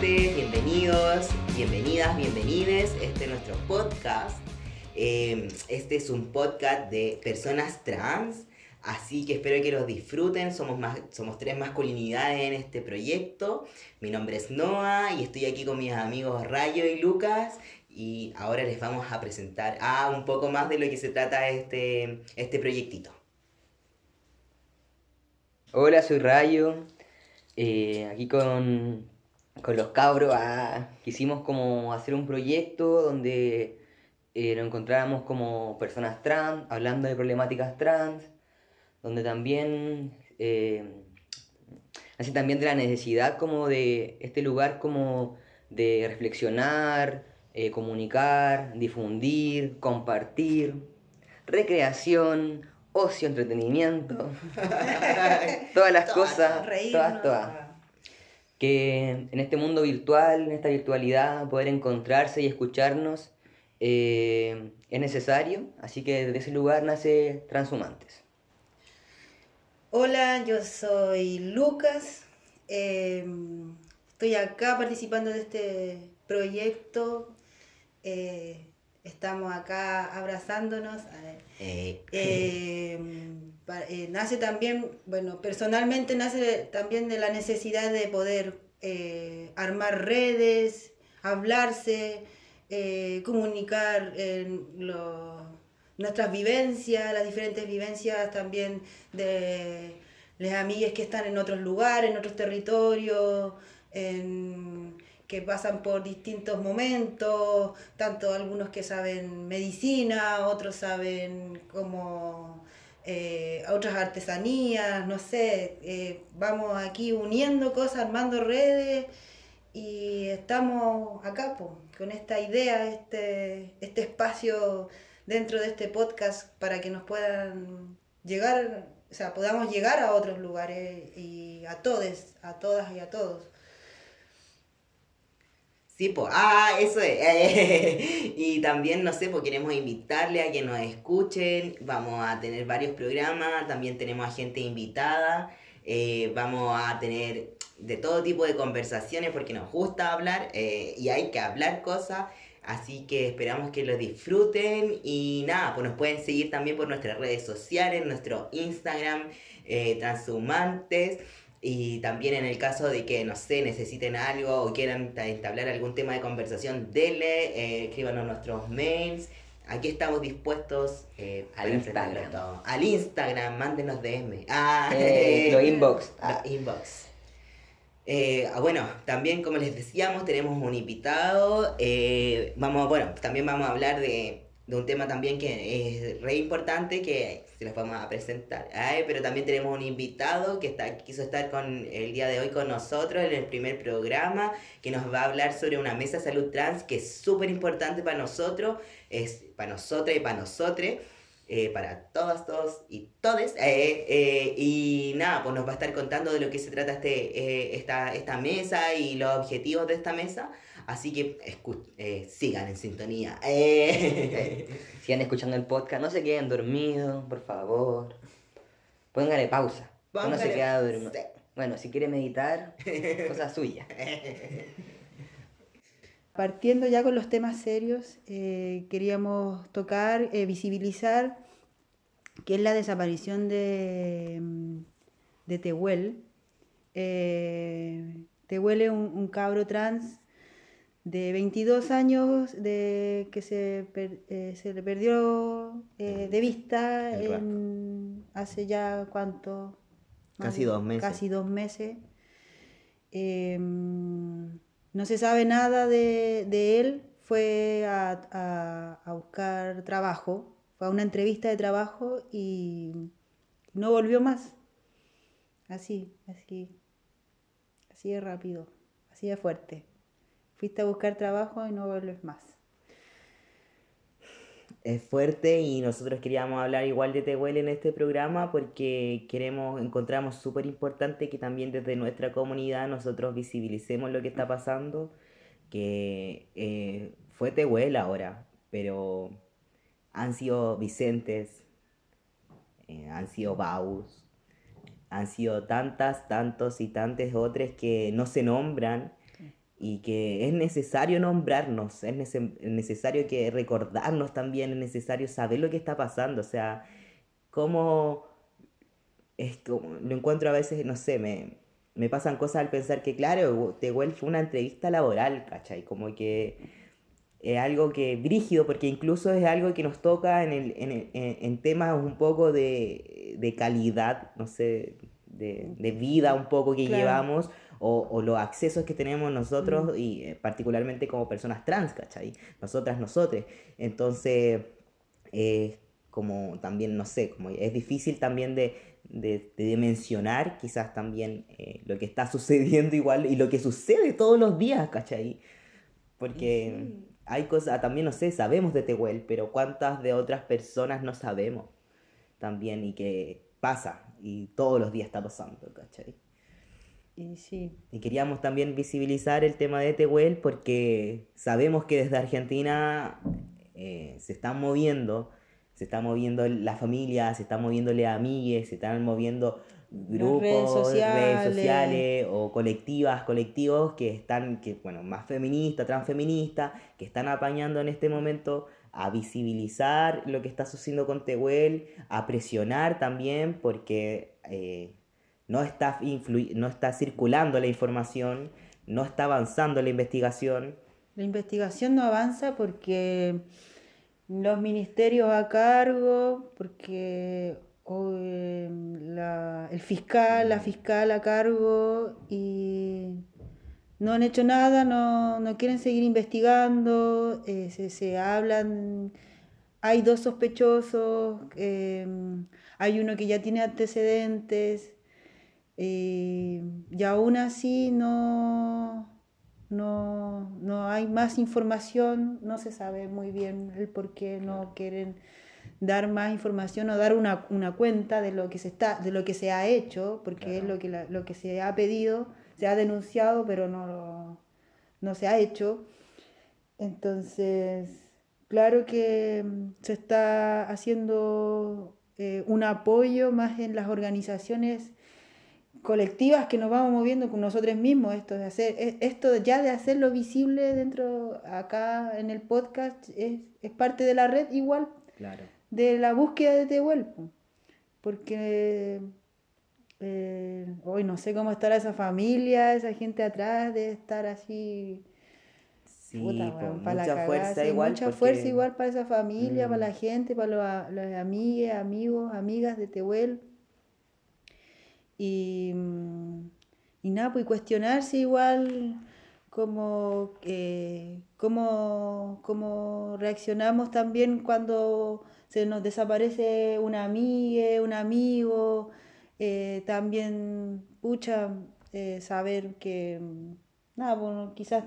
Bienvenidos, bienvenidas, bienvenides. Este es nuestro podcast. Eh, este es un podcast de personas trans, así que espero que los disfruten. Somos, más, somos tres masculinidades en este proyecto. Mi nombre es Noah y estoy aquí con mis amigos Rayo y Lucas. Y ahora les vamos a presentar a un poco más de lo que se trata este, este proyectito. Hola, soy Rayo. Eh, aquí con, con los cabros ah, quisimos como hacer un proyecto donde eh, nos encontrábamos como personas trans, hablando de problemáticas trans, donde también, eh, así también de la necesidad como de este lugar como de reflexionar, eh, comunicar, difundir, compartir, recreación, ocio, entretenimiento, todas las cosas, todas, todas. Que en este mundo virtual, en esta virtualidad, poder encontrarse y escucharnos eh, es necesario, así que desde ese lugar nace Transhumantes. Hola, yo soy Lucas, eh, estoy acá participando de este proyecto, eh, estamos acá abrazándonos. Nace también, bueno, personalmente nace también de la necesidad de poder armar redes, hablarse, eh, comunicar nuestras vivencias, las diferentes vivencias también de las amigas que están en otros lugares, en otros territorios, que pasan por distintos momentos, tanto algunos que saben medicina, otros saben como eh, otras artesanías, no sé, eh, vamos aquí uniendo cosas, armando redes y estamos acá con esta idea, este, este espacio dentro de este podcast para que nos puedan llegar, o sea, podamos llegar a otros lugares y a todos, a todas y a todos. Sí, pues, ah, eso es. y también, no sé, pues queremos invitarle a que nos escuchen. Vamos a tener varios programas, también tenemos a gente invitada. Eh, vamos a tener de todo tipo de conversaciones porque nos gusta hablar eh, y hay que hablar cosas. Así que esperamos que lo disfruten y nada, pues nos pueden seguir también por nuestras redes sociales, nuestro Instagram, eh, Transhumantes. Y también en el caso de que, no sé, necesiten algo o quieran entablar algún tema de conversación, denle, eh, escríbanos nuestros mails. Aquí estamos dispuestos eh, al Instagram. Al Instagram, mándenos DM. Ah, los inbox. Ah. inbox. Eh, ah, bueno, también como les decíamos, tenemos un invitado. Eh, vamos, bueno, también vamos a hablar de, un tema también que es re importante que se los vamos a presentar. pero también tenemos un invitado que está, quiso estar con el día de hoy con nosotros en el primer programa, que nos va a hablar sobre una mesa de salud trans que es súper importante para nosotros, es para nosotras y para nosotros. Eh, para todas, todos y todes. Eh, eh, y nada, pues nos va a estar contando de lo que se trata este, esta, esta mesa y los objetivos de esta mesa. Así que sigan en sintonía. sigan escuchando el podcast, no se queden dormidos, por favor. Póngale pausa. No se queda dormido. Bueno, si quiere meditar, cosa suya. Partiendo ya con los temas serios, eh, queríamos tocar, eh, visibilizar, que es la desaparición de, mm, de Tehuel. Eh, Tehuel es un, cabro trans de 22 años de, que se, se le perdió de vista hace ya cuánto... Casi dos meses. Casi dos meses. No se sabe nada de, él, fue a, buscar trabajo, fue a una entrevista de trabajo y no volvió más. Así, así, así de rápido, así de fuerte. Fuiste a buscar trabajo y no vuelves más. Es fuerte y nosotros queríamos hablar igual de Tehuel en este programa porque queremos, encontramos súper importante que también desde nuestra comunidad nosotros visibilicemos lo que está pasando, que eh, fue Tehuel ahora, pero han sido Vicentes, eh, han sido Baus, han sido tantas, tantos y tantas otras que no se nombran y que es necesario nombrarnos, es necesario que recordarnos también, es necesario saber lo que está pasando, o sea, cómo esto, lo encuentro a veces, no sé, me, me pasan cosas al pensar que, claro, Tehuel fue una entrevista laboral, ¿cachai? Como que es algo que brígido, porque incluso es algo que nos toca en, el, en, en, temas un poco de, de calidad, no sé, de, de, vida un poco que llevamos, o, o, los accesos que tenemos nosotros, mm. y eh, particularmente como personas trans, ¿cachai? Nosotras, nosotros. Entonces, eh, como también, no sé, como es difícil también de, de, de dimensionar quizás también eh, lo que está sucediendo igual y lo que sucede todos los días, ¿cachai? Porque hay cosas, también no sé, sabemos de Tehuel, pero cuántas de otras personas no sabemos también y que pasa y todos los días está pasando, ¿cachai? Y sí. Y queríamos también visibilizar el tema de Tehuel porque sabemos que desde Argentina eh, se están moviendo, se está moviendo la familia, se están moviendo las amigues, se están moviendo grupos, redes sociales. o colectivas, colectivos que están, que, bueno, más feministas, transfeministas, que están apañando en este momento a visibilizar lo que está sucediendo con Tehuel, a presionar también porque eh, no, está no está circulando la información, no está avanzando la investigación. La investigación no avanza porque los ministerios a cargo, porque Em, el fiscal, la fiscal a cargo y no han hecho nada, no, no quieren seguir investigando, eh, se, se, hablan, hay dos sospechosos, em, hay uno que ya tiene antecedentes eh, y aún así no, no, no hay más información, no se sabe muy bien el por qué no quieren dar más información o dar una, una, cuenta de lo que se está de lo que se ha hecho porque es lo que lo que se ha pedido se ha denunciado pero no no se ha hecho. Entonces claro que mm, se está haciendo eh, un apoyo más en las organizaciones colectivas que nos vamos moviendo con nosotros mismos esto de hacer e, esto ya de hacerlo visible dentro acá en el podcast es, es parte de la red igual claro de la búsqueda de Tehuel, porque eh, hoy no sé cómo estará esa familia, esa gente atrás, de estar así. Sí, mucha fuerza igual. Mucha fuerza igual para esa familia, para la mm. gente, para los, los amigos, amigos, amigas de Tehuel. Y, y nada, pues cuestionarse igual como, eh, cómo reaccionamos también cuando se nos desaparece una amiga, un amigo, eh, también, pucha, eh, saber que, nada, bueno, quizás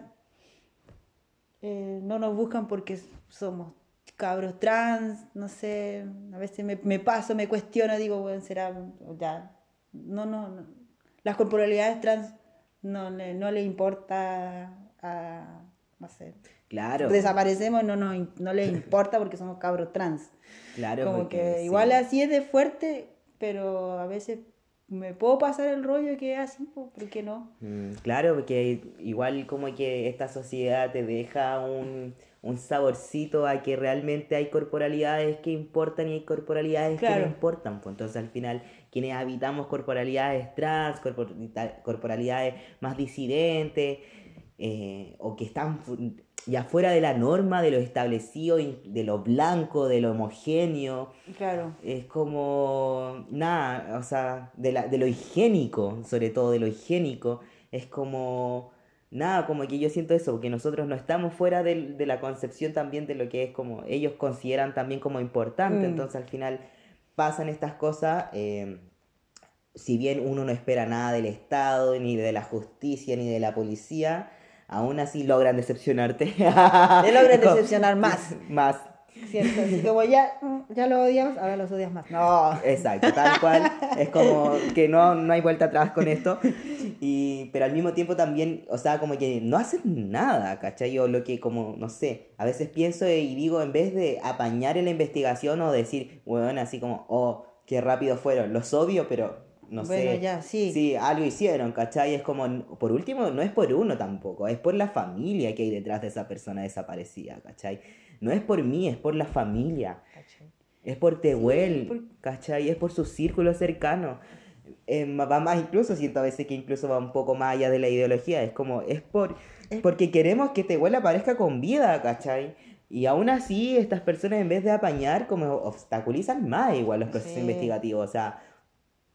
eh, no nos buscan porque somos cabros trans, no sé, a veces me, me paso, me cuestiono, digo, bueno, será, ya, no, no, no. las corporalidades trans no, no le importa a, no sé, Claro. Desaparecemos, no, no, no les importa porque somos cabros trans. Claro. Como que igual así es de fuerte, pero a veces me puedo pasar el rollo que es así, ¿por qué no? Mm, claro, porque igual como que esta sociedad te deja un, un saborcito a que realmente hay corporalidades que importan y hay corporalidades que no importan. Pues entonces al final quienes habitamos corporalidades trans, corporalidades más disidentes, eh, o que están ya fuera de la norma, de lo establecido, de lo blanco, de lo homogéneo. Claro. Es como, nada, o sea, de, la, de lo higiénico, sobre todo de lo higiénico. Es como, nada, como que yo siento eso, porque nosotros no estamos fuera de, de la concepción también de lo que es como, ellos consideran también como importante. Mm. Entonces al final pasan estas cosas. Eh, si bien uno no espera nada del Estado, ni de la justicia, ni de la policía, aún así logran decepcionarte. Te logran decepcionar más. Más. Cierto, así como ya, ya lo odiamos, ahora los odias más. No. Exacto, tal cual. Es como que no, no hay vuelta atrás con esto. Y, pero al mismo tiempo también, o sea, como que no hacen nada, ¿cachai? O lo que como, no sé, a veces pienso y digo, en vez de apañar en la investigación o decir, bueno, así como, oh, qué rápido fueron, los odio, pero no Bueno, sé, ya, sí. algo hicieron, ¿cachai? Es como, por último, no es por uno tampoco, es por la familia que hay detrás de esa persona desaparecida, ¿cachai? No es por mí, es por la familia. Es por Tehuel, por- ¿cachai? Es por su círculo cercano. Eh, va más incluso, siento a veces que incluso va un poco más allá de la ideología. Es como, es por Es- porque queremos que Tehuel aparezca con vida, ¿cachai? Y aún así, estas personas en vez de apañar, como obstaculizan más igual los procesos Sí. investigativos. O sea,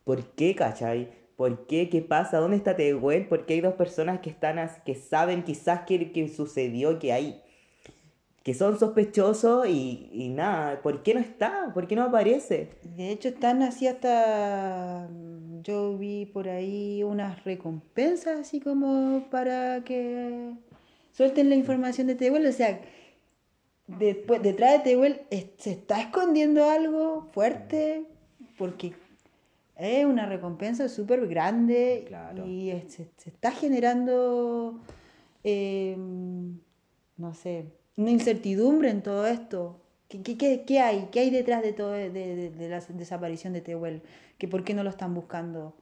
¿por qué, cachai? ¿Por qué? ¿Qué pasa? ¿Dónde está Tehuel? Porque hay dos personas que están as- que saben quizás qué, qué sucedió, que hay que son sospechosos y, y nada, ¿por qué no está? ¿Por qué no aparece? De hecho, están así hasta. mm, Yo vi por ahí unas recompensas, así como para que suelten la información de Tehuel. O sea, después, detrás de Tehuel se está escondiendo algo fuerte, porque es una recompensa súper grande Claro. y se, se está generando, eh, no sé, una incertidumbre en todo esto. ¿Qué, qué, qué- hay? ¿Qué hay detrás de todo de, de- de la desaparición de Tehuel? ¿Que ¿Por qué no lo están buscando?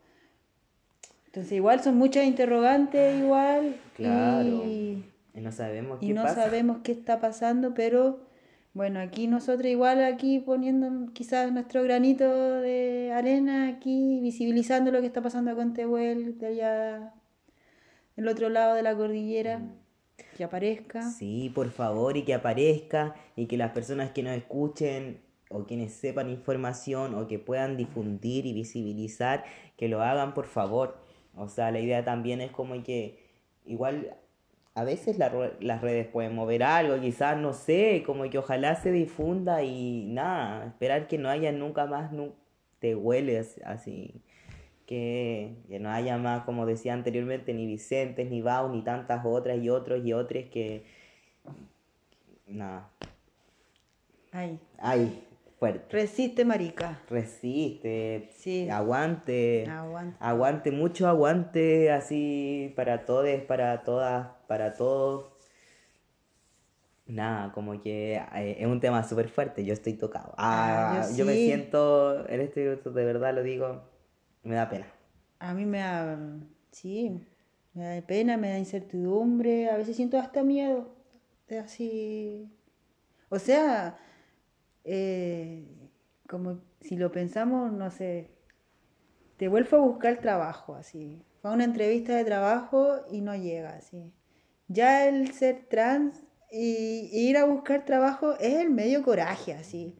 Entonces igual son muchas interrogantes igual Claro. y, Y no sabemos y qué no pasa. sabemos qué está pasando, pero bueno, aquí nosotros igual aquí poniendo quizás nuestro granito de arena aquí, visibilizando lo que está pasando con Tehuel de allá del otro lado de la cordillera, que aparezca. Sí, por favor, y que aparezca, y que las personas que nos escuchen, o quienes sepan información, o que puedan difundir y visibilizar, que lo hagan, por favor. O sea, la idea también es como que, igual, a veces las redes pueden mover algo, quizás, no sé, como que ojalá se difunda y nada, esperar que no haya nunca más, nu- te hueles así. Que, que no haya más, como decía anteriormente, ni Vicentes, ni Bau, ni tantas otras y otros y otras que. Nada. Ay, Ay, fuerte. resiste, marica. Resiste. Sí. Aguante. Aguanta. Aguante, mucho aguante así para todos, para todas, para todos. Nada, como que eh, es un tema súper fuerte, yo estoy tocado. Ah, Ah, yo yo me siento, en este de verdad lo digo, me da pena. A mí me da, sí, me da pena, me da incertidumbre, a veces siento hasta miedo, de así, o sea, eh, como si lo pensamos, no sé, te vuelvo a buscar trabajo, así, fue a una entrevista de trabajo y no llega, así. Ya el ser trans y, ir a buscar trabajo es el medio coraje, así.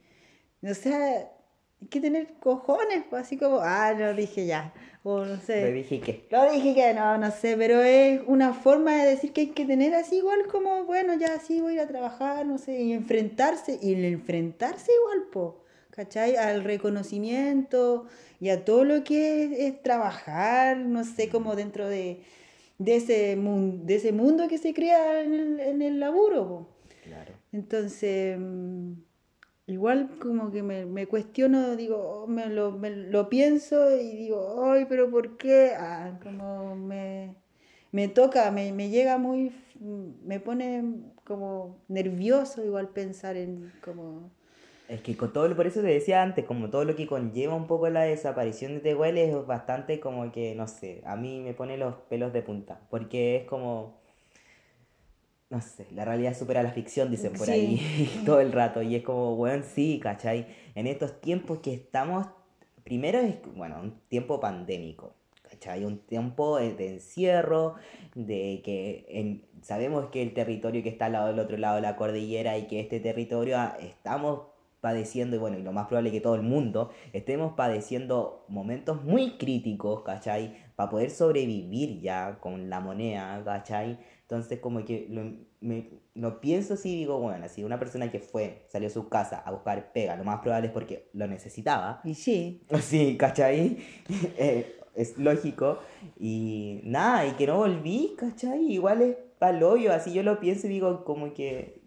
O sea, hay que tener cojones, pues, así como, ah, no dije ya, o no sé. dije que. Lo dije que no, no sé, pero es una forma de decir que hay que tener así igual como, bueno, ya sí voy a ir a trabajar, no sé, y enfrentarse, y el enfrentarse igual, po, ¿cachai? Al reconocimiento y a todo lo que es, es trabajar, no sé, como dentro de, de, ese, mun- de ese mundo que se crea en el, en el laburo, po. Claro. Entonces, mm, igual como que me, me cuestiono, digo, oh, me lo, me lo pienso y digo, ay, pero ¿por qué? Ah, como me, me toca, me, me llega muy, me pone como nervioso igual pensar en como... Es que con todo, lo- por eso te decía antes, como todo lo que conlleva un poco la desaparición de Tehuel es bastante como que, no sé, a mí me pone los pelos de punta, porque es como, no sé, la realidad supera la ficción, dicen por Sí. ahí todo el rato, y es como, bueno, sí, ¿cachai? En estos tiempos que estamos, primero es, bueno, un tiempo pandémico, ¿cachai? Un tiempo de, encierro, de que en- sabemos que el territorio que está al lado del otro lado de la cordillera y que este territorio ah, estamos padeciendo, y bueno, y lo más probable que todo el mundo, estemos padeciendo momentos muy críticos, ¿cachai? Para poder sobrevivir ya con la moneda, ¿cachai? Entonces como que lo, me, lo pienso así y digo, bueno, si una persona que fue, salió a su casa a buscar pega, lo más probable es porque lo necesitaba, Y sí, Sí, ¿cachai? Eh, es lógico. Y nada, y que no volví, ¿cachai? Igual es palollo, así yo lo pienso y digo como que,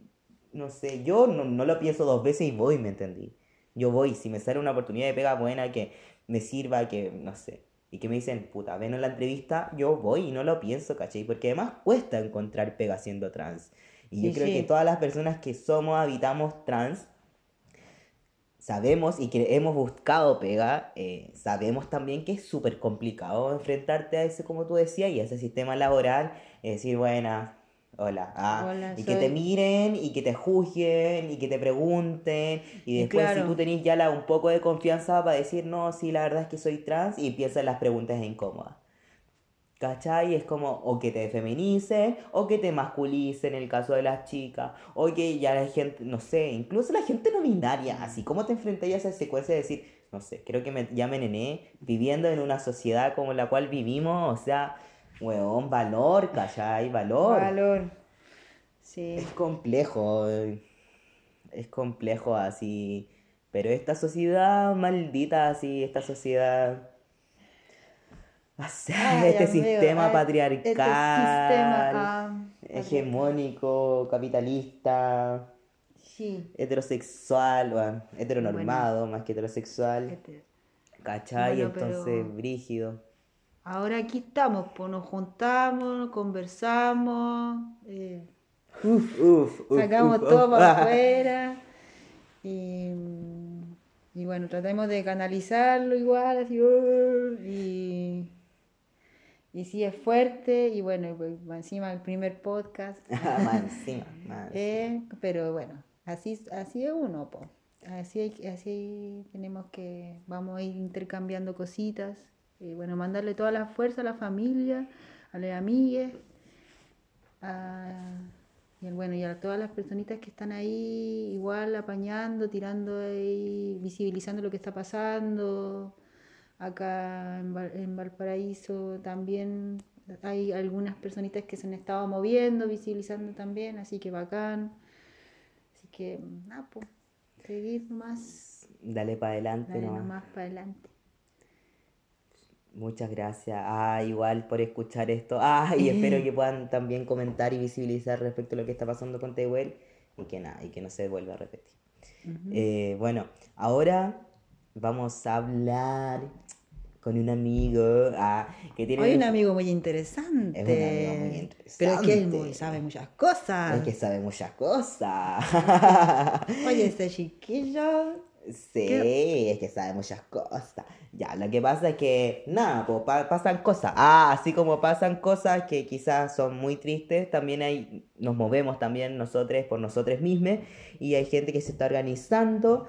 no sé, yo no, no lo pienso dos veces y voy, ¿me entendí? Yo voy, si me sale una oportunidad de pega buena que me sirva, que, no sé, y que me dicen, puta, ven a la entrevista, yo voy y no lo pienso, ¿cachai? Porque además cuesta encontrar pega siendo trans. Y yo Sí, creo sí. que todas las personas que somos, habitamos trans, sabemos y que hemos buscado pega, eh, sabemos también que es súper complicado enfrentarte a ese, como tú decías, y a ese sistema laboral, es decir, buena, hola, ah, Hola, y que te miren y que te juzguen y que te pregunten, y después si tú tenés ya la, un poco de confianza para decir, no, sí, la verdad es que soy trans, y empiezan las preguntas incómodas. ¿Cachai? Es como o que te feminicen o que te masculicen en el caso de las chicas. O que ya la gente, no sé, incluso la gente no binaria, así como te enfrentas a esa secuencia de decir, no sé, creo que me, ya me nené viviendo en una sociedad como la cual vivimos, o sea, weón, valor, ¿cachai? Valor. Valor. Sí. Es complejo, eh, es complejo así, pero esta sociedad maldita así, esta sociedad, o sea, Ay, este amigo, sistema ay, patriarcal, Este sistema. ah, hegemónico, capitalista, Sí. heterosexual, bueno, heteronormado más que heterosexual, Este- ¿cachai? Bueno, Entonces, pero- brígido. Ahora aquí estamos, pues nos juntamos, conversamos, eh, Uf, uf, uf, sacamos uf, todo para afuera y, y bueno, tratemos de canalizarlo igual, así, uh, y, y sí es fuerte y bueno, pues, encima el primer podcast, Más encima, eh, pero bueno, así, así es uno, po. Así, así tenemos que, vamos a ir intercambiando cositas. Y bueno, mandarle toda la fuerza a la familia, a las amigas, a- y bueno, y a todas las personitas que están ahí, igual apañando, tirando ahí, visibilizando lo que está pasando. Acá en, Val- en Valparaíso también hay algunas personitas que se han estado moviendo, visibilizando también, así que bacán. Así que, nada, pues, seguir nomás, Dale para adelante dale nomás. nomás para adelante. Muchas gracias. Ah, igual por escuchar esto. Ah, y espero que puedan también comentar y visibilizar respecto a lo que está pasando con Tehuel y que nada, y que no se vuelva a repetir. Eh, bueno, ahora vamos a hablar con un amigo ah, que tiene Hay un amigo muy interesante. Es un amigo muy Pero es que él muy- interesante. sabe muchas cosas. es que sabe muchas cosas. Oye, ese chiquillo. Sí, es que sabe muchas cosas. Ya, lo que pasa es que, nada, pues pa- pasan cosas. Ah, así como pasan cosas que quizás son muy tristes, también hay, nos movemos también nosotros por nosotros mismos y hay gente que se está organizando.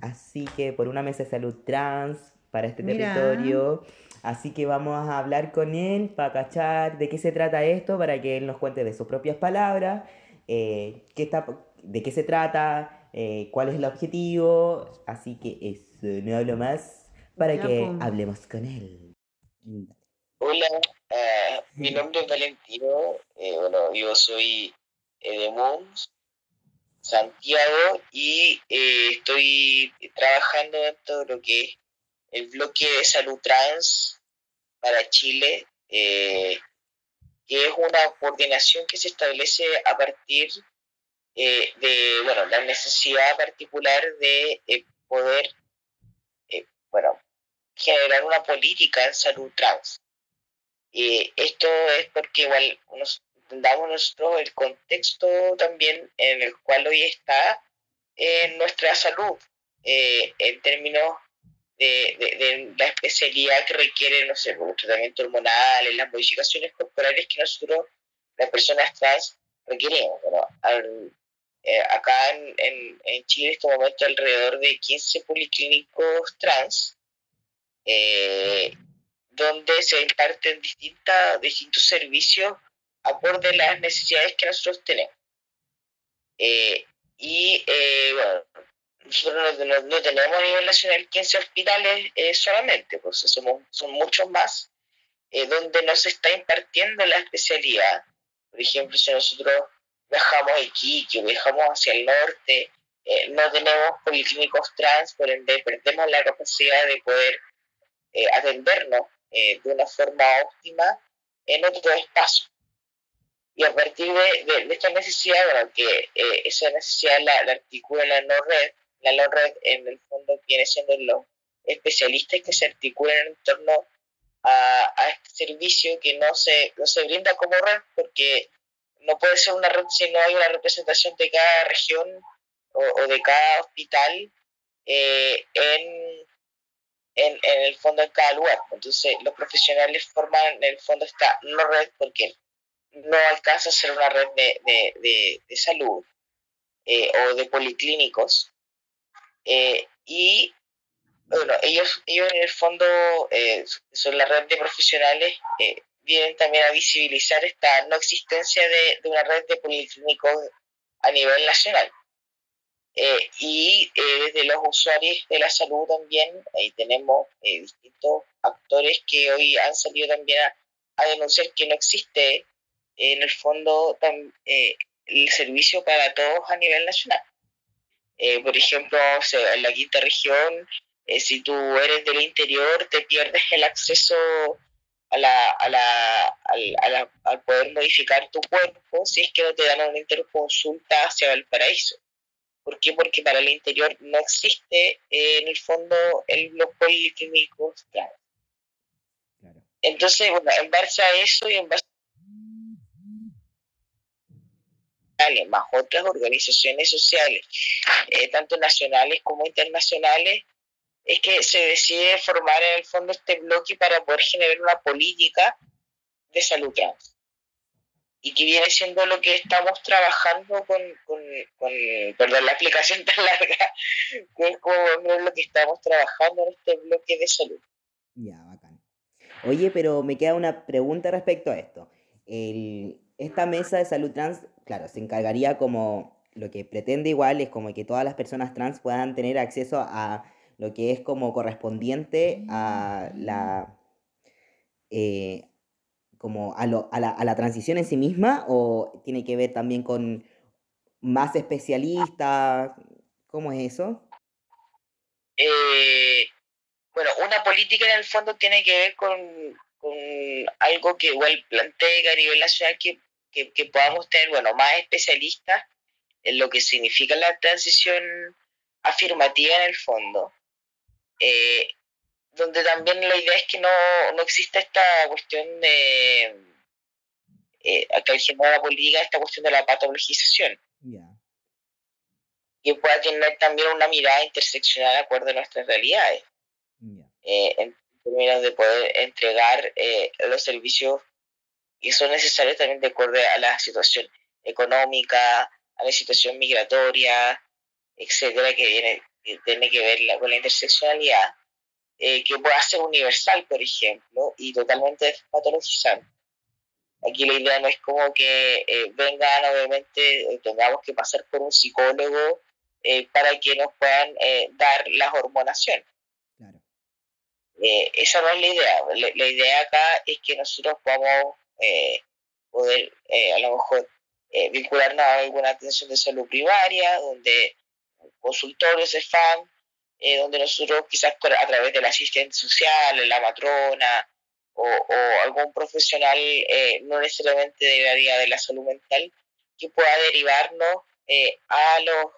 Así que por una mesa de salud trans para este Mira. territorio. Así que vamos a hablar con él para cachar de qué se trata esto, para que él nos cuente de sus propias palabras, eh, qué está, de qué se trata, eh, cuál es el objetivo. Así que eso, no hablo más para que hablemos con él. Hola, ah, mi nombre es Valentino, eh, bueno, yo soy eh, de Mons, Santiago, y eh, estoy trabajando dentro de lo que es el bloque de salud trans para Chile, eh, que es una coordinación que se establece a partir eh, de, bueno, la necesidad particular de eh, poder, eh, bueno, generar una política en salud trans. Esto es porque igual nos entendamos nosotros el contexto también en el cual hoy está eh, nuestra salud, eh, en términos de, de- de la especialidad que requiere, no sé, los tratamientos hormonales, las modificaciones corporales que nosotros, las personas trans, requerimos. Bueno, al- eh, acá en, en, en Chile en este momento alrededor de 15 policlínicos trans, eh, donde se imparten distintas, distintos servicios acorde a las necesidades que nosotros tenemos. Eh, y eh, bueno, nosotros no, no- no tenemos a nivel nacional 15 hospitales eh, solamente, pues somos, son muchos más, eh, donde nos está impartiendo la especialidad. Por ejemplo, si nosotros viajamos a Iquique, viajamos hacia el norte, eh, no tenemos policlínicos trans, por ende perdemos la capacidad de poder eh, atendernos eh, de una forma óptima en otro espacio. Y a partir de, de- de esta necesidad, bueno, que eh, esa necesidad la, la articula la no-red, la no-red en el fondo viene siendo los especialistas que se articulan en torno a, a este servicio que no se, no se brinda como red porque no puede ser una red si no hay una representación de cada región o, de cada hospital eh, en, en, en, el fondo en cada lugar. Entonces, los profesionales forman en el fondo esta no red porque no alcanza a ser una red de, de, de, salud eh, o de policlínicos. Eh, y bueno, ellos, ellos en el fondo son la red de profesionales, vienen también a visibilizar esta no existencia de, de una red de policlínicos a nivel nacional. Eh, y eh, desde los usuarios de la salud también, ahí tenemos eh, distintos actores que hoy han salido también a, a denunciar que no existe en el fondo tam, el servicio para todos a nivel nacional. por ejemplo, en la quinta región, si tú eres del interior, te pierdes el acceso a la, a la, al, a la, al poder modificar tu cuerpo si es que no te dan una interconsulta hacia el paraíso. ¿Por qué? Porque para el interior no existe eh, en el fondo el, los policlínicos claro. claro. Entonces, bueno, en base a eso y en base a más otras organizaciones sociales, eh, tanto nacionales como internacionales, es que se decide formar en el fondo este bloque para poder generar una política de salud trans. Y que viene siendo lo que estamos trabajando con, con, con perdón, la explicación tan larga, que es como lo que estamos trabajando en este bloque de salud. Ya, bacán. Oye, pero me queda una pregunta respecto a esto. El, esta mesa de salud trans, claro, se encargaría como, lo que pretende igual es como que todas las personas trans puedan tener acceso a lo que es como correspondiente a la, eh, como a, lo, a, la, a, la, transición en sí misma o tiene que ver también con más especialistas? ¿Cómo es eso? Eh, bueno, una política en el fondo tiene que ver con, con algo que igual plantea a nivel nacional que, que, que podamos tener, bueno, más especialistas en lo que significa la transición afirmativa en el fondo eh, donde también la idea es que no, no exista esta cuestión de, eh, acá la política, esta cuestión de la patologización. Yeah. Que pueda tener también una mirada interseccional de acuerdo a nuestras realidades. Yeah. Eh, en términos de poder entregar eh, los servicios que son necesarios también de acuerdo a la situación económica, a la situación migratoria, etcétera, que viene que tiene que ver la, con la interseccionalidad, eh, que pueda ser universal, por ejemplo, y totalmente patologizar. Aquí la idea no es como que eh, vengan, obviamente, eh, tengamos que pasar por un psicólogo eh, para que nos puedan eh, dar la hormonación. Claro. Eh, esa no es la idea. La, la, idea acá es que nosotros podamos poder, a lo mejor, vincularnos a alguna atención de salud primaria, donde consultorios de FAM, eh, donde nosotros quizás a través del asistente social, la matrona o, o algún profesional, eh, no necesariamente del área de la salud mental, que pueda derivarnos eh, a los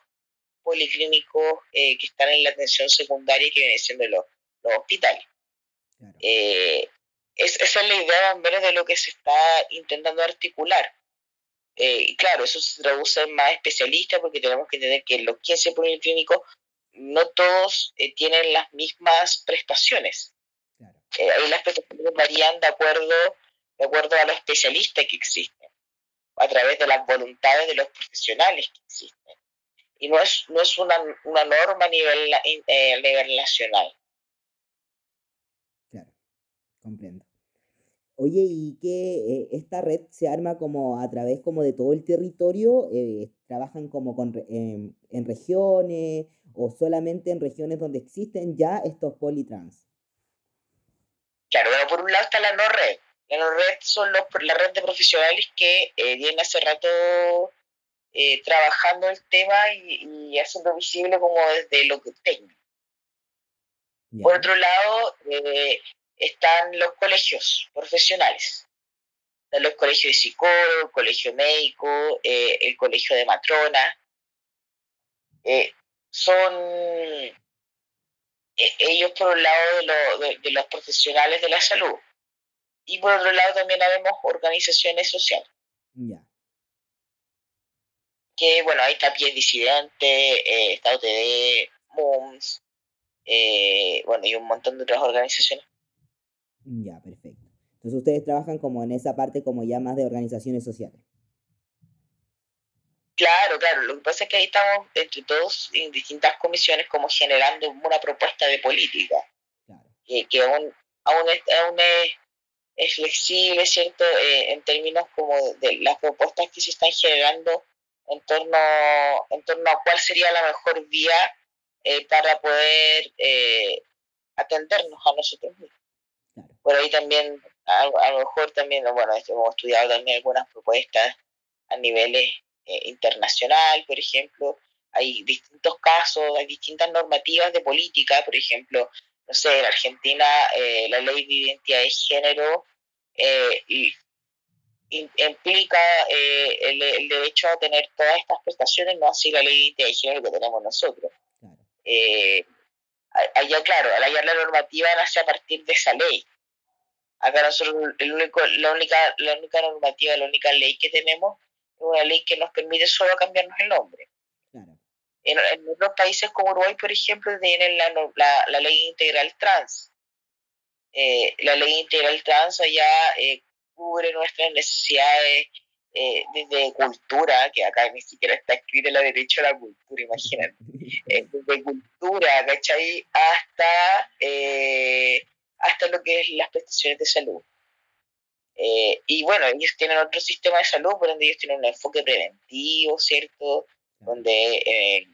policlínicos que están en la atención secundaria que vienen siendo los, los hospitales. Claro. Es, esa es la idea más o menos de lo que se está intentando articular. Eh, claro, eso se traduce en más especialistas porque tenemos que entender que los 15 policlínicos no todos eh, tienen las mismas prestaciones. Claro. Eh, las prestaciones varían de acuerdo, de acuerdo a los especialistas que existen, a través de las voluntades de los profesionales que existen. Y no es, no es una, una norma a nivel, a nivel nacional. Claro, comprendo. Oye, ¿y qué eh, esta red se arma como a través como de todo el territorio? Eh, ¿Trabajan como con, en, en regiones o solamente en regiones donde existen ya estos politrans? Claro, bueno, por un lado está la no-red. La no-red son los, la red de profesionales que eh, vienen hace rato trabajando el tema y, y, haciendo visible como desde lo que técnico. Por otro lado, eh, están los colegios profesionales. Están los colegios de psicólogos, el colegio médico, eh, el colegio de matrona. Eh, son eh, ellos por un lado de, lo, de, de, los profesionales de la salud. Y por otro lado también vemos organizaciones sociales. Yeah. Que bueno, ahí está Pies Disidente, está OTD, MOMS, eh, bueno, y un montón de otras organizaciones. Ya, perfecto. Entonces ustedes trabajan como en esa parte como ya más de organizaciones sociales. Claro, claro. Lo que pasa es que ahí estamos entre todos en distintas comisiones como generando una propuesta de política. Que, que aún, aún, es, aún es, flexible, ¿cierto? Eh, en términos como de las propuestas que se están generando en torno, en torno a cuál sería la mejor vía eh, para poder eh, atendernos a nosotros mismos. Por ahí también, a, lo mejor también, bueno, hemos estudiado también algunas propuestas a niveles eh, internacional, por ejemplo, hay distintos casos, hay distintas normativas de política, por ejemplo, no sé, en Argentina la ley de identidad de género y, implica el, el, derecho a tener todas estas prestaciones, no así la ley de identidad de género que tenemos nosotros. Eh, allá, claro, allá la normativa nace a partir de esa ley. Acá nosotros, el único, la, única, la única normativa, la única ley que tenemos es una ley que nos permite solo cambiarnos el nombre. En, otros países como Uruguay, por ejemplo, tienen la, la, la ley integral trans. Eh, la ley integral trans allá eh, cubre nuestras necesidades eh, desde cultura, que acá ni siquiera está escrito la derecho a la cultura, imagínate, eh, desde cultura, ¿cachai? Hasta, eh, hasta lo que es las prestaciones de salud. y bueno, ellos tienen otro sistema de salud, por donde ellos tienen un enfoque preventivo, ¿cierto? Donde,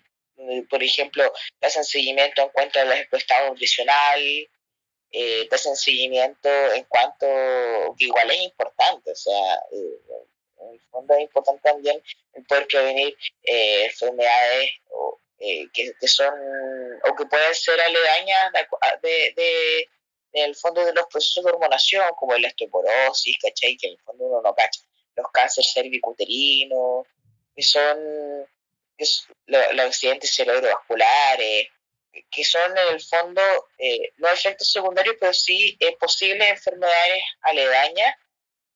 por ejemplo, hacen seguimiento en cuanto al estado nutricional, eh, te hacen seguimiento en cuanto que igual es importante, o sea, eh, en el fondo es importante también el poder prevenir eh, enfermedades o, eh, que, que, son o que pueden ser aledañas de, de, del fondo de los procesos de hormonación, como la osteoporosis, ¿cachai? Que en el fondo uno no cacha, los cánceres cervicuterinos, que son, que los, accidentes cerebrovasculares, que son en el fondo eh, no efectos secundarios, pero sí posibles enfermedades aledañas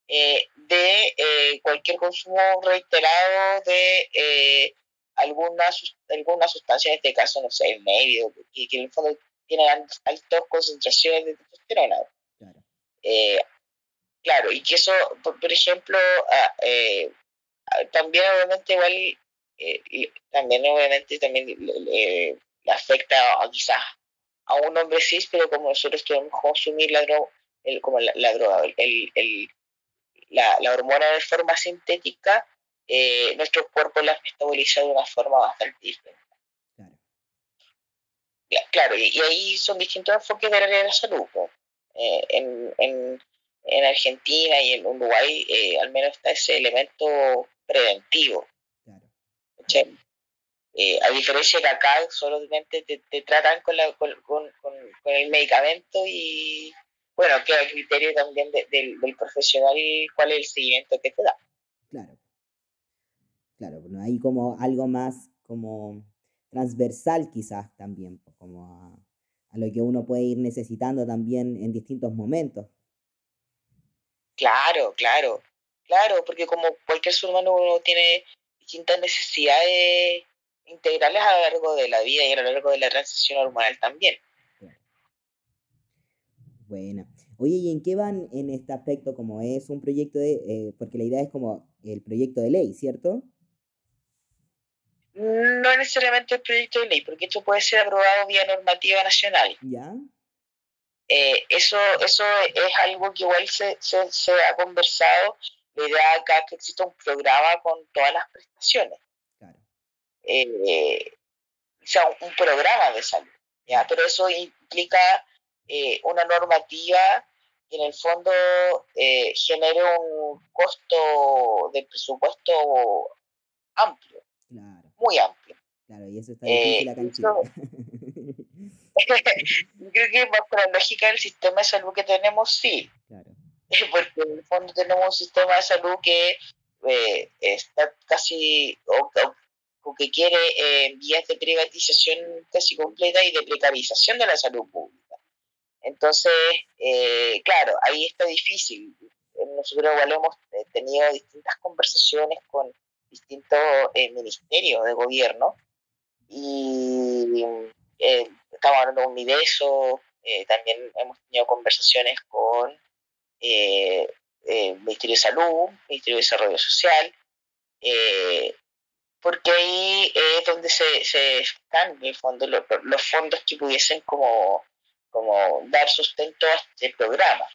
eh, de eh, cualquier consumo reiterado de eh, alguna, alguna sustancia, en este caso, no sé, el medio, que, que en el fondo tiene altas concentraciones de testosterona. Claro. claro, y que eso, por, ejemplo, ah, también obviamente igual, también obviamente también le, afecta a, quizás a un hombre cis, pero como nosotros podemos consumir la droga, el, como la, la droga, el, el, la, la hormona de forma sintética, eh, nuestro cuerpo la metaboliza de una forma bastante diferente. Claro, claro y, ahí son distintos enfoques del área de la salud. Eh, en, en, en, Argentina y en Uruguay eh, al menos está ese elemento preventivo. Claro. Eh, a diferencia de acá solamente te, te tratan con, la, con, con, con, el medicamento y, bueno, queda el criterio también del profesional cuál es el seguimiento que te da. Claro. Claro, bueno, hay como algo más como transversal quizás también, pues, como a, a, lo que uno puede ir necesitando también en distintos momentos. Claro, claro, claro, porque como cualquier ser humano uno tiene distintas necesidades integrales a lo largo de la vida y a lo largo de la transición hormonal también. Buena. Oye, ¿y en qué van en este aspecto? Como es un proyecto de, eh, porque la idea es como el proyecto de ley, ¿cierto? No necesariamente el proyecto de ley, porque esto puede ser aprobado vía normativa nacional. ¿Ya? Eh, eso, eso es algo que igual se, se, se, ha conversado. La idea acá es que exista un programa con todas las prestaciones. Claro. Eh, o sea, un programa de salud. ¿ya? Pero eso implica eh, una normativa que en el fondo eh, genere un costo de presupuesto amplio, muy amplio. Claro, y eso está difícil acá en eh, Creo que por la lógica del sistema de salud que tenemos, sí. Claro. Porque en el fondo tenemos un sistema de salud que eh, está casi, o, o que quiere eh, vías de privatización casi completa y de precarización de la salud pública. Entonces, eh, claro, ahí está difícil. Nosotros igual hemos eh, tenido distintas conversaciones con distintos eh, ministerios de gobierno y eh, estamos hablando de Unideso, eh, también hemos tenido conversaciones con eh, el Ministerio de Salud, Ministerio de Desarrollo Social, porque ahí es donde se, están en el fondo los fondos que pudiesen como, como dar sustento a este programa.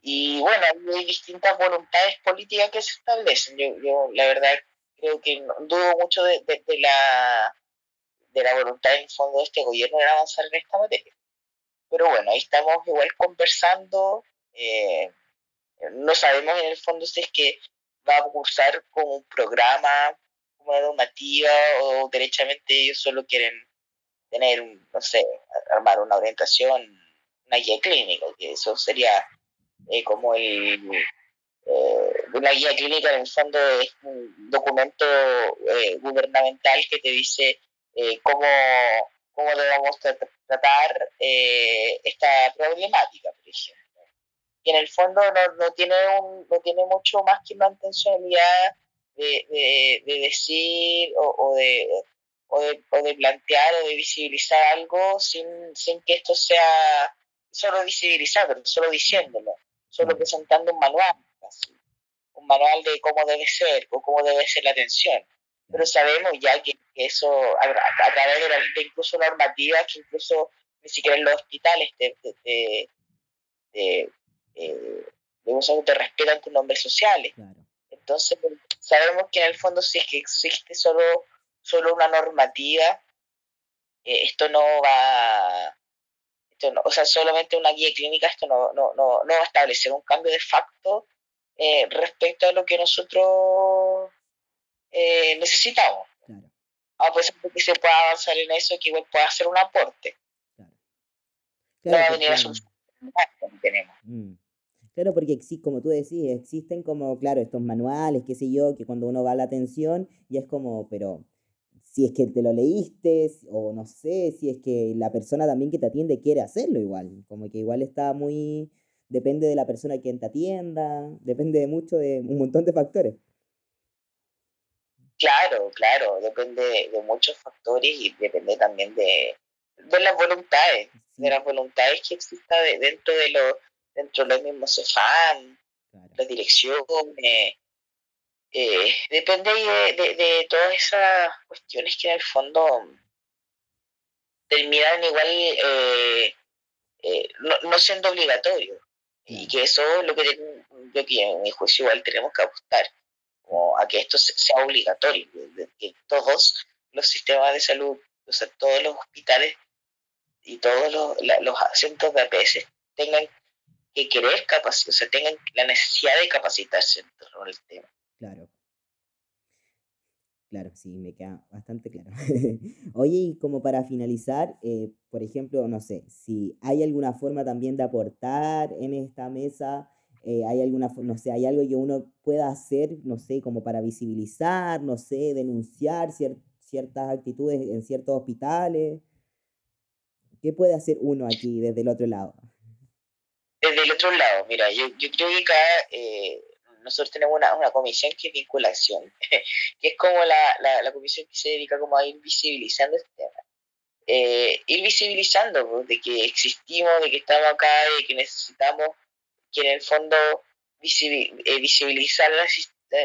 Y bueno, hay distintas voluntades políticas que se establecen. Yo, yo la verdad, creo que dudo mucho de, de, la, de la voluntad en fondo de este gobierno de avanzar en esta materia. Pero bueno, ahí estamos igual conversando. Eh, no sabemos en el fondo si es que va a cursar como un programa, como una normativa, o derechamente ellos solo quieren tener, no sé, armar una orientación, una guía clínica, que eso sería eh, como el, eh, una guía clínica en el fondo es un documento eh, gubernamental que te dice cómo, cómo debemos tratar esta problemática, por ejemplo. Y en el fondo no, no, tiene, un, no tiene mucho más que una intencionalidad de, de, decir o, o de o de, o de, plantear o de visibilizar algo sin, sin que esto sea solo visibilizado, solo diciéndolo solo presentando un manual, un manual de cómo debe ser o cómo debe ser la atención. Pero sabemos ya que, eso, a, través de, incluso normativas que incluso ni siquiera en los hospitales te, te, te, te, eh, te respetan tus nombres sociales. Entonces, sabemos que en el fondo si es que existe solo, solo una normativa, eh, esto no va o sea, solamente una guía clínica, esto no, no, no, no va a establecer un cambio de facto eh, respecto a lo que nosotros eh, necesitamos. Claro. A pesar de que se pueda avanzar en eso, que igual pueda hacer un aporte. Claro. Claro, no va a venir a que tenemos. Mm. Claro, porque como tú decís, existen como, claro, estos manuales, qué sé yo, que cuando uno va a la atención y es como, pero si es que te lo leíste, o no sé, si es que la persona también que te atiende quiere hacerlo igual, como que igual está muy, depende de la persona quien te atienda, depende de mucho de un montón de factores. Claro, claro, depende de muchos factores y depende también de, de las voluntades, de las voluntades que exista dentro de los dentro de los mismos CEFAM, las direcciones, eh, depende de, de, todas esas cuestiones que en el fondo terminan igual eh, eh, no, siendo obligatorio. Y que eso es lo que, lo que en mi juicio igual tenemos que apostar, como a que esto sea obligatorio, que todos los sistemas de salud, o sea, todos los hospitales y todos los, los centros de APS tengan que querer capacitar, o sea, tengan la necesidad de capacitarse en torno al tema. Claro. Claro, sí, me queda bastante claro. Oye, y como para finalizar, eh, por ejemplo, no sé, si hay alguna forma también de aportar en esta mesa, eh, hay alguna, no sé, hay algo que uno pueda hacer, no sé, como para visibilizar, no sé, denunciar ciertas actitudes en ciertos hospitales. ¿Qué puede hacer uno aquí desde el otro lado? Desde el otro lado, mira, yo, yo eh, nosotros tenemos una, una comisión que es vinculación, que es como la, la, comisión que se dedica como a ir visibilizando este tema. Eh, ir visibilizando pues, de que existimos, de que estamos acá, de que necesitamos que en el fondo eh, visibilizar la,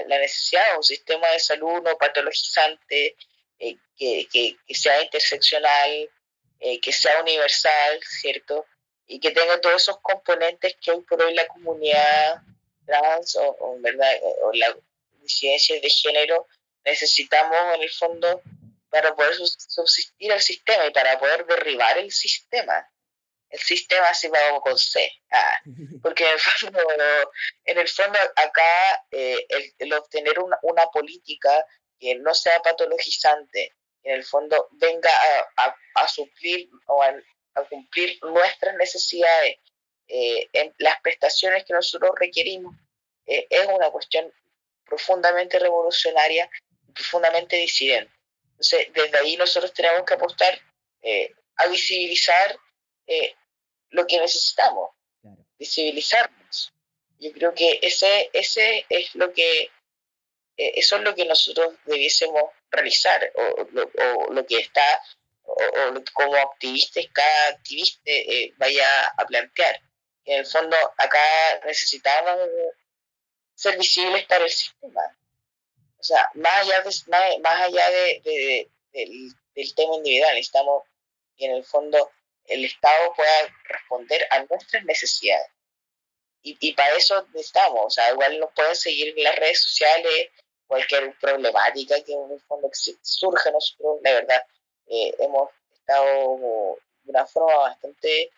la, necesidad de un sistema de salud no patologizante, eh, que, que, que, sea interseccional, que sea universal, ¿cierto? Y que tenga todos esos componentes que hoy por hoy la comunidad trans o, ¿verdad? o la disidencia de género, necesitamos en el fondo para poder subsistir el sistema y para poder derribar el sistema. El sistema se va con C. Ah, porque en el fondo, en el fondo acá eh, el, obtener una, una, política que no sea patologizante, que en el fondo venga a, a, suplir o a, cumplir nuestras necesidades eh, en las prestaciones que nosotros requerimos, eh, es una cuestión profundamente revolucionaria, profundamente disidente. Entonces, desde ahí nosotros tenemos que apostar eh, a visibilizar lo que necesitamos, visibilizarnos. Yo creo que ese, ese es lo que eso es lo que nosotros debiésemos realizar o, o lo que está o, como activistas, cada activista eh, vaya a plantear. En el fondo, acá necesitamos ser visibles para el sistema. O sea, más allá de, más, allá de, del, tema individual, necesitamos que en el fondo el Estado pueda responder a nuestras necesidades. Y, y para eso necesitamos, o sea, igual nos pueden seguir las redes sociales, cualquier problemática que en el fondo surja nosotros, la verdad, eh, hemos estado de una forma bastante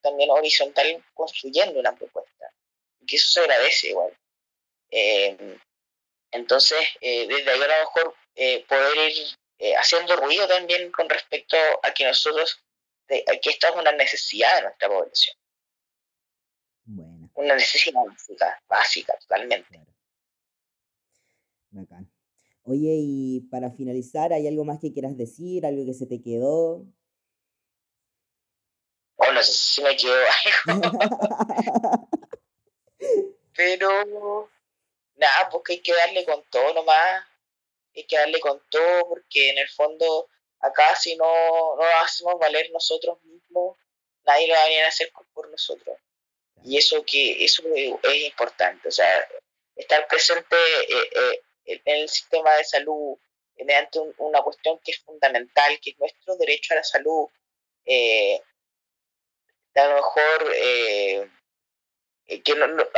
también horizontal construyendo una propuesta. Que eso se agradece igual. Eh, entonces, eh, desde ahí a lo mejor poder ir haciendo ruido también con respecto a que nosotros, de, que esto es una necesidad de nuestra población. Una necesidad básica, básica totalmente. Bacán. Oye, y para finalizar, ¿hay algo más que quieras decir? ¿Algo que se te quedó? Oh, no sé si me quedó algo. Pero nada, porque hay que darle con todo nomás. Hay que darle con todo porque en el fondo acá si no, no hacemos valer nosotros mismos, nadie lo va a venir a hacer por nosotros. Y eso que eso es importante, o sea, estar presente eh, eh, en el sistema de salud mediante una cuestión que es fundamental, que es nuestro derecho a la salud. Eh, a lo mejor, eh, que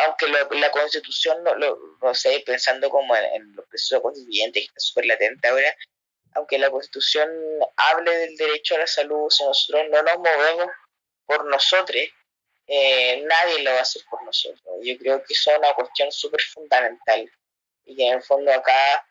aunque la constitución, no, no sé, pensando como en, los procesos constituyentes, que está súper latente ahora, aunque la constitución hable del derecho a la salud, si nosotros no nos movemos por nosotros, eh, nadie lo va a hacer por nosotros. Yo creo que eso es una cuestión súper fundamental y que en el fondo acá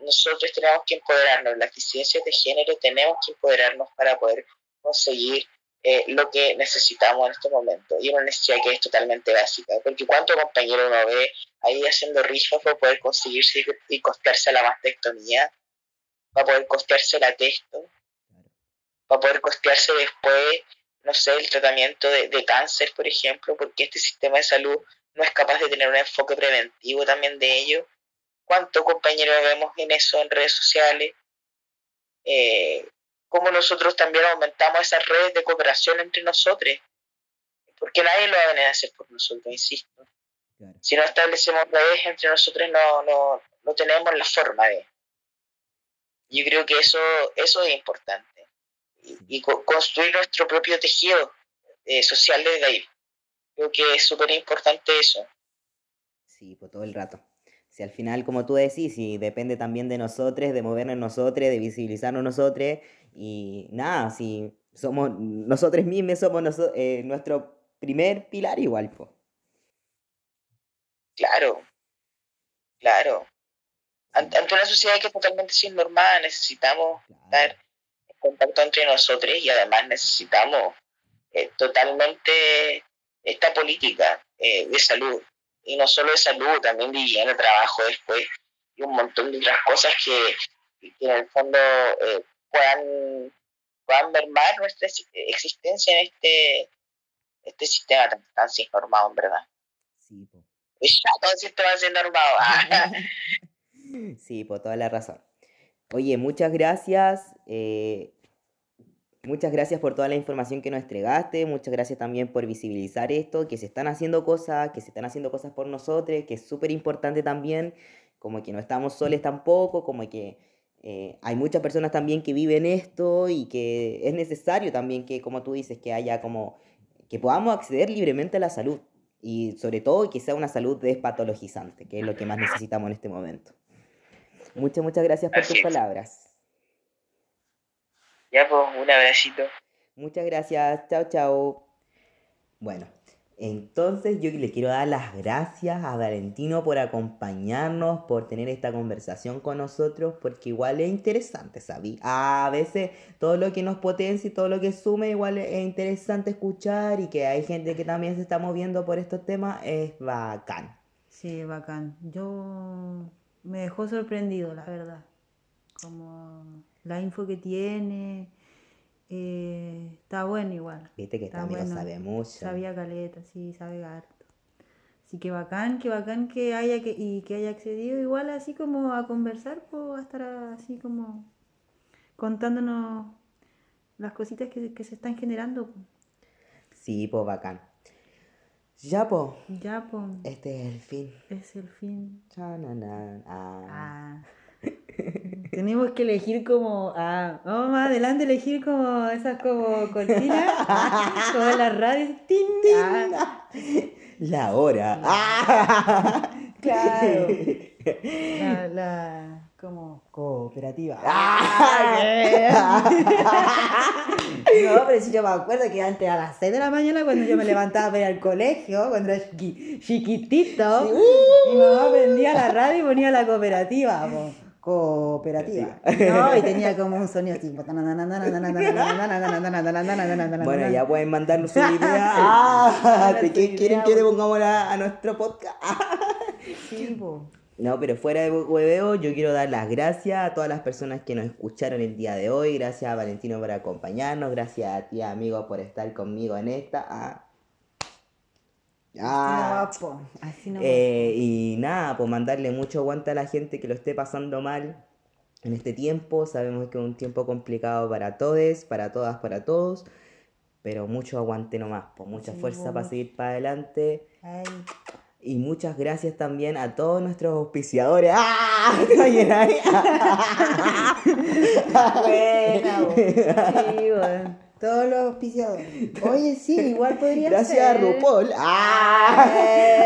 nosotros tenemos que empoderarnos, las disidencias de género tenemos que empoderarnos para poder conseguir eh, lo que necesitamos en este momento. Y una necesidad que es totalmente básica, porque cuánto compañero uno ve ahí haciendo rifas para poder conseguirse y costearse la mastectomía, para poder costearse la testo, para poder costearse después, no sé, el tratamiento de, de cáncer, por ejemplo, porque este sistema de salud no es capaz de tener un enfoque preventivo también de ello. Cuántos compañeros vemos en eso en redes sociales, eh, cómo nosotros también aumentamos esas redes de cooperación entre nosotros, porque nadie lo va a venir a hacer por nosotros, insisto. Si no establecemos redes entre nosotros, no, no, no tenemos la forma de. Yo creo que eso, eso es importante. Y, construir nuestro propio tejido eh, social desde ahí. Creo que es súper importante eso. Sí, por todo el rato. Si al final, como tú decís, si depende también de nosotros, de movernos nosotros, de visibilizarnos nosotros, y nada, si somos nosotros mismos, somos eh, nuestro primer pilar igual. Po. Claro, claro. Ante, una sociedad que es totalmente sin normal, necesitamos estar en contacto entre nosotros y además necesitamos eh, totalmente esta política eh, de salud y no solo de salud, también de higiene, trabajo después y un montón de otras cosas que, en el fondo eh, puedan, puedan mermar nuestra existencia en este, este sistema tan, tan sin normado, en verdad. Sí, po. Es todo el sistema sin normado. sí, por toda la razón. Oye, muchas gracias. Eh, Muchas gracias por toda la información que nos entregaste, muchas gracias también por visibilizar esto, que se están haciendo cosas, que se están haciendo cosas por nosotros, que es súper importante también, como que no estamos soles tampoco, como que eh, hay muchas personas también que viven esto y que es necesario también que, como tú dices, que haya como, que podamos acceder libremente a la salud y sobre todo que sea una salud despatologizante, que es lo que más necesitamos en este momento. Muchas, muchas gracias por tus palabras. Ya, pues, un abracito. Muchas gracias. Chao, chao. Bueno, entonces yo le quiero dar las gracias a Valentino por acompañarnos, por tener esta conversación con nosotros, porque igual es interesante, ¿sabí? A veces todo lo que nos potencia y todo lo que sume, igual es interesante escuchar y que hay gente que también se está moviendo por estos temas, es bacán. Sí, bacán. Yo me dejó sorprendido, la verdad. Como la info que tiene. Eh, está bueno igual. Viste que también sabe mucho. Sabía caleta, sí, sabe harto. Así que bacán, que bacán que haya que, y que haya accedido igual así como a conversar, pues a estar así como contándonos las cositas que, que se están generando. Sí, pues bacán. Ya, pues, Ya, pues, este es el fin. es el fin. Chananán. Ah. Ah. Tenemos que elegir como. Ah, vamos más adelante elegir como esas como cortinas. ah, como las radios. tin, ah, La hora. Ah. claro. La, la- como cooperativa. No, pero si yo me acuerdo que antes a las 6 de la mañana cuando yo me levantaba para ir al colegio, cuando era chiqui- chiquitito, mi mamá prendía la radio y ponía la cooperativa. po. Cooperativa. No, y tenía como un sonido así. Bueno, ya pueden mandarnos su idea. Ah, ¿de qué quieren que le pongamos a nuestro podcast? Sí, po. No, pero fuera de hueveo, yo quiero dar las gracias a todas las personas que nos escucharon el día de hoy. Gracias a Valentino por acompañarnos. Gracias a ti, amigo, por estar conmigo en esta. Ah. Así no Ah. va, po. Así no va. Eh, y nada, pues mandarle mucho aguante a la gente que lo esté pasando mal en este tiempo. Sabemos que es un tiempo complicado para todos, para todas, para todos. Pero mucho aguante nomás, pues mucha Sí, fuerza para seguir para adelante. Ay. Y muchas gracias también a todos nuestros auspiciadores. ¡Ah! Bien ahí. Buena, Todos los auspiciadores. Oye, sí, igual podría Gracias ser. a RuPaul. ¡Ah!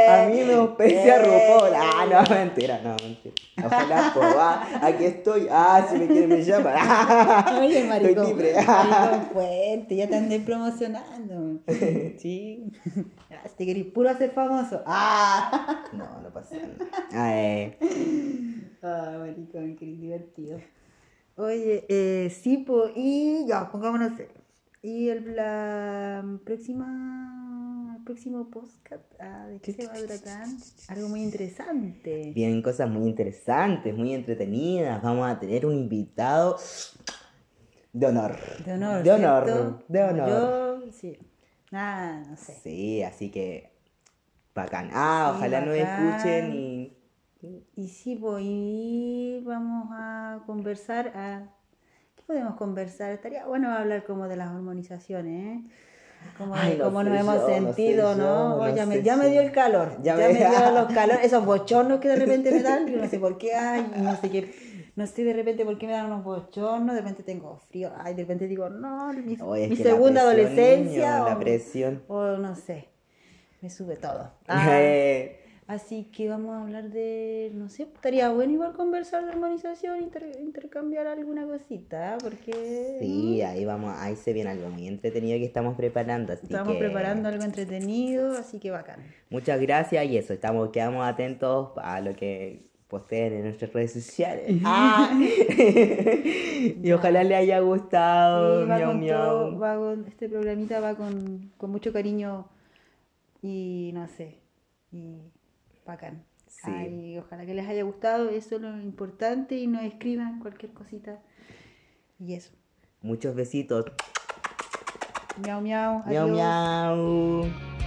A mí me auspicia Eh. RuPaul. Ah, no, mentira, no, mentira. Ojalá, pues, ah, aquí estoy. Ah, si me quieren me llaman. Ah, Oye, maricón. Estoy libre. Maricón fuerte, ya te andé promocionando. Sí. Ah, Si te querés puro hacer famoso. Ah. No, no pasa nada. Ah, eh. Ah, maricón, qué divertido. Oye, eh, sí, pues, y ya, pongámonos serios. Y el la próxima, el próximo podcast, ah, ¿de qué se va a tratar? Algo muy interesante. Vienen cosas muy interesantes, muy entretenidas. Vamos a tener un invitado de honor. De honor. De honor. ¿cierto? De honor. Yo, sí. Ah, no sé. Sí, así que bacán. Ah, Sí, ojalá bacán. escuchen y Y sí, pues, y vamos a conversar. A... ¿Qué podemos conversar? Estaría bueno hablar como de las hormonizaciones, ¿eh? Como, Ay, no como nos hemos no sentido, ¿no? yo, no ya me, ya me dio el calor. Ya Ya, me- me dio los calores, esos bochornos que de repente me dan. Yo no sé por qué, ay, no sé qué. No sé de repente por qué me dan unos bochornos, de repente tengo frío, ay, de repente digo, no, mi, Oye, la segunda presión, adolescencia. niño, la o- presión. o no sé, me sube todo. Ah, Eh, así que vamos a hablar de, no sé, estaría bueno igual conversar de armonización, inter- intercambiar alguna cosita, ¿eh? porque sí, ahí vamos, ahí se viene algo muy entretenido que estamos preparando. Así estamos que preparando algo entretenido, así que bacán. Muchas gracias y eso, estamos, quedamos atentos a lo que posteen en nuestras redes sociales. Ah. y ojalá le haya gustado. Sí, va miau, con miau. todo- va con- este programita va con, con mucho cariño y no sé, y bacán. Sí. Ay, ojalá que les haya gustado, eso es lo importante y nos escriban cualquier cosita. Y eso. Muchos besitos. Miau, miau. Miau, adiós. miau.